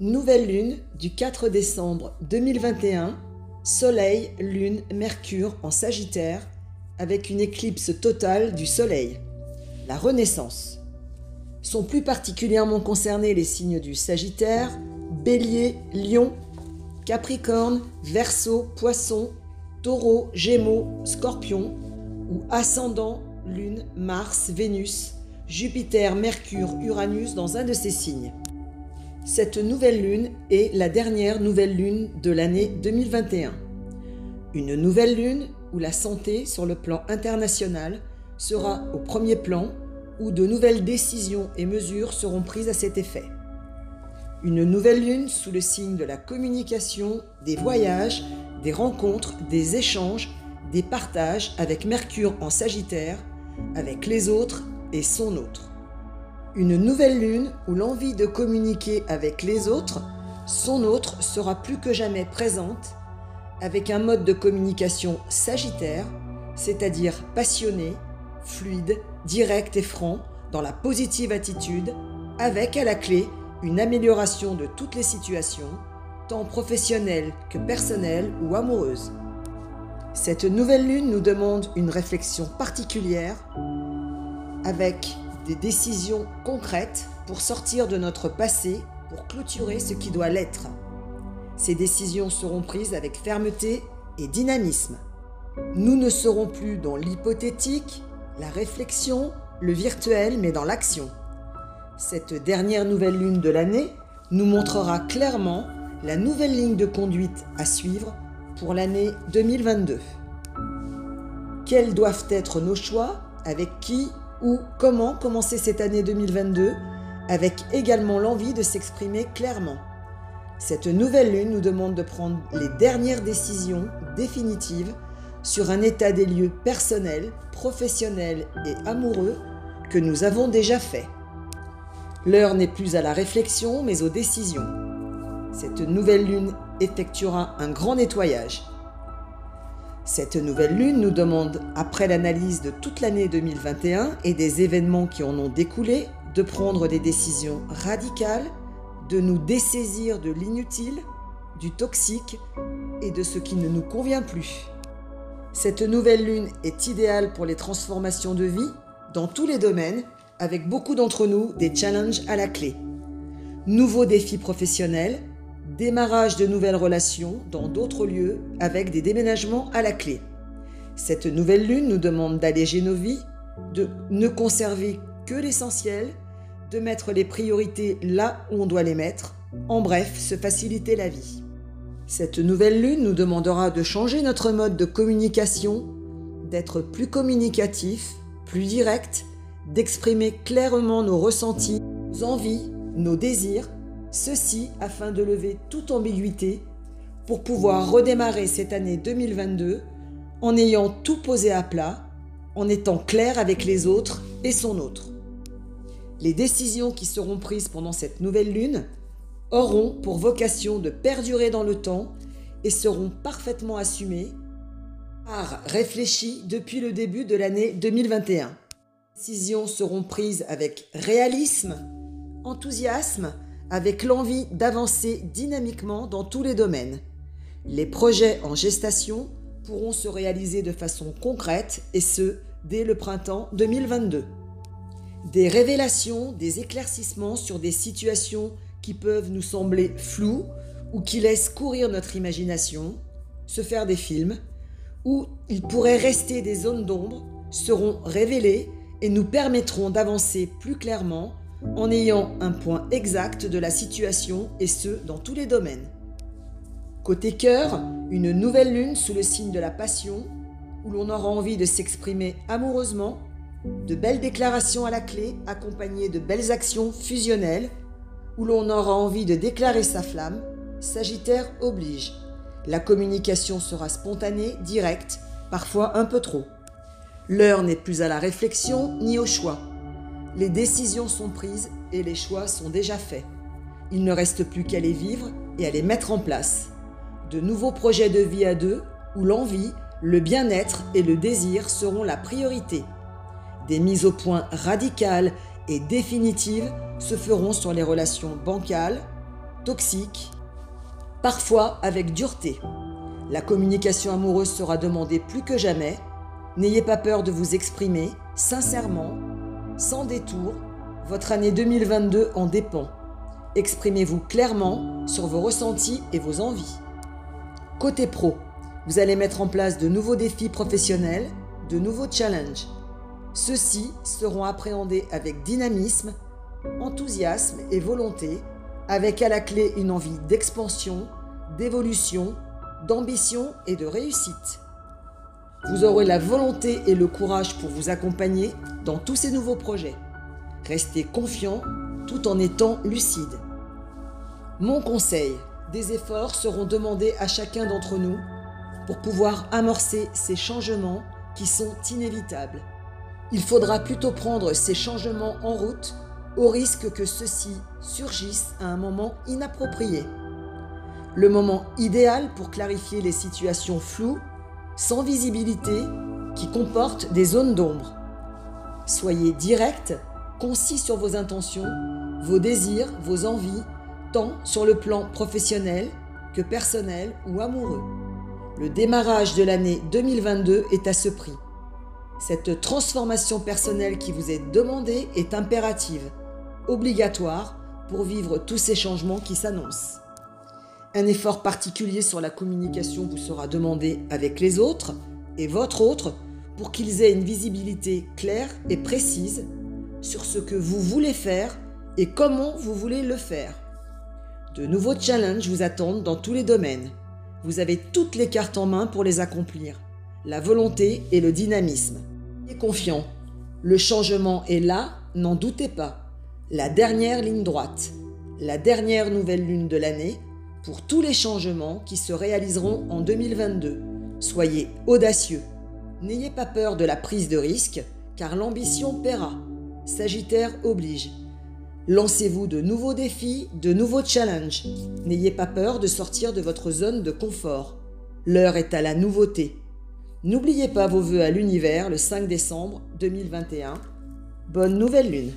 Nouvelle lune du 4 décembre 2021, Soleil, Lune, Mercure en Sagittaire, avec une éclipse totale du Soleil. La Renaissance. Sont plus particulièrement concernés les signes du Sagittaire, Bélier, Lion, Capricorne, Verseau, Poisson, Taureau, Gémeaux, Scorpion, ou Ascendant, Lune, Mars, Vénus, Jupiter, Mercure, Uranus dans un de ces signes. Cette nouvelle lune est la dernière nouvelle lune de l'année 2021. Une nouvelle lune où la santé sur le plan international sera au premier plan, où de nouvelles décisions et mesures seront prises à cet effet. Une nouvelle lune sous le signe de la communication, des voyages, des rencontres, des échanges, des partages avec Mercure en Sagittaire, avec les autres et son autre. Une nouvelle lune où l'envie de communiquer avec les autres, son autre, sera plus que jamais présente, avec un mode de communication sagittaire, c'est-à-dire passionné, fluide, direct et franc, dans la positive attitude, avec à la clé une amélioration de toutes les situations, tant professionnelles que personnelles ou amoureuses. Cette nouvelle lune nous demande une réflexion particulière avec des décisions concrètes pour sortir de notre passé, pour clôturer ce qui doit l'être. Ces décisions seront prises avec fermeté et dynamisme. Nous ne serons plus dans l'hypothétique, la réflexion, le virtuel, mais dans l'action. Cette dernière nouvelle lune de l'année nous montrera clairement la nouvelle ligne de conduite à suivre pour l'année 2022. Quels doivent être nos choix? Avec qui? Ou comment commencer cette année 2022 avec également l'envie de s'exprimer clairement. Cette nouvelle lune nous demande de prendre les dernières décisions définitives sur un état des lieux personnel, professionnel et amoureux que nous avons déjà fait. L'heure n'est plus à la réflexion mais aux décisions. Cette nouvelle lune effectuera un grand nettoyage. Cette nouvelle lune nous demande, après l'analyse de toute l'année 2021 et des événements qui en ont découlé, de prendre des décisions radicales, de nous dessaisir de l'inutile, du toxique et de ce qui ne nous convient plus. Cette nouvelle lune est idéale pour les transformations de vie dans tous les domaines, avec beaucoup d'entre nous des challenges à la clé. Nouveaux défis professionnels, démarrage de nouvelles relations dans d'autres lieux avec des déménagements à la clé. Cette nouvelle lune nous demande d'alléger nos vies, de ne conserver que l'essentiel, de mettre les priorités là où on doit les mettre, en bref, se faciliter la vie. Cette nouvelle lune nous demandera de changer notre mode de communication, d'être plus communicatif, plus direct, d'exprimer clairement nos ressentis, nos envies, nos désirs, Ceci afin de lever toute ambiguïté pour pouvoir redémarrer cette année 2022 en ayant tout posé à plat, en étant clair avec les autres et son autre. Les décisions qui seront prises pendant cette nouvelle lune auront pour vocation de perdurer dans le temps et seront parfaitement assumées par réfléchies depuis le début de l'année 2021. Les décisions seront prises avec réalisme, enthousiasme, avec l'envie d'avancer dynamiquement dans tous les domaines. Les projets en gestation pourront se réaliser de façon concrète et ce, dès le printemps 2022. Des révélations, des éclaircissements sur des situations qui peuvent nous sembler floues ou qui laissent courir notre imagination, se faire des films, ou il pourrait rester des zones d'ombre, seront révélées et nous permettront d'avancer plus clairement en ayant un point exact de la situation et ce, dans tous les domaines. Côté cœur, une nouvelle lune sous le signe de la passion, où l'on aura envie de s'exprimer amoureusement, de belles déclarations à la clé accompagnées de belles actions fusionnelles, où l'on aura envie de déclarer sa flamme, Sagittaire oblige. La communication sera spontanée, directe, parfois un peu trop. L'heure n'est plus à la réflexion ni au choix. Les décisions sont prises et les choix sont déjà faits. Il ne reste plus qu'à les vivre et à les mettre en place. De nouveaux projets de vie à deux où l'envie, le bien-être et le désir seront la priorité. Des mises au point radicales et définitives se feront sur les relations bancales, toxiques, parfois avec dureté. La communication amoureuse sera demandée plus que jamais. N'ayez pas peur de vous exprimer sincèrement, sans détour. Votre année 2022 en dépend. Exprimez-vous clairement sur vos ressentis et vos envies. Côté pro, vous allez mettre en place de nouveaux défis professionnels, de nouveaux challenges. Ceux-ci seront appréhendés avec dynamisme, enthousiasme et volonté, avec à la clé une envie d'expansion, d'évolution, d'ambition et de réussite. Vous aurez la volonté et le courage pour vous accompagner dans tous ces nouveaux projets. Restez confiant tout en étant lucide. Mon conseil, des efforts seront demandés à chacun d'entre nous pour pouvoir amorcer ces changements qui sont inévitables. Il faudra plutôt prendre ces changements en route au risque que ceux-ci surgissent à un moment inapproprié. Le moment idéal pour clarifier les situations floues, sans visibilité, qui comportent des zones d'ombre. Soyez direct, concis sur vos intentions, vos désirs, vos envies, tant sur le plan professionnel que personnel ou amoureux. Le démarrage de l'année 2022 est à ce prix. Cette transformation personnelle qui vous est demandée est impérative, obligatoire pour vivre tous ces changements qui s'annoncent. Un effort particulier sur la communication vous sera demandé avec les autres et votre autre pour qu'ils aient une visibilité claire et précise sur ce que vous voulez faire et comment vous voulez le faire. De nouveaux challenges vous attendent dans tous les domaines. Vous avez toutes les cartes en main pour les accomplir. La volonté et le dynamisme. Soyez confiant. Le changement est là, n'en doutez pas. La dernière ligne droite. La dernière nouvelle lune de l'année pour tous les changements qui se réaliseront en 2022. Soyez audacieux. N'ayez pas peur de la prise de risque, car l'ambition paiera. Sagittaire oblige. Lancez-vous de nouveaux défis, de nouveaux challenges. N'ayez pas peur de sortir de votre zone de confort. L'heure est à la nouveauté. N'oubliez pas vos vœux à l'univers le 5 décembre 2021. Bonne nouvelle lune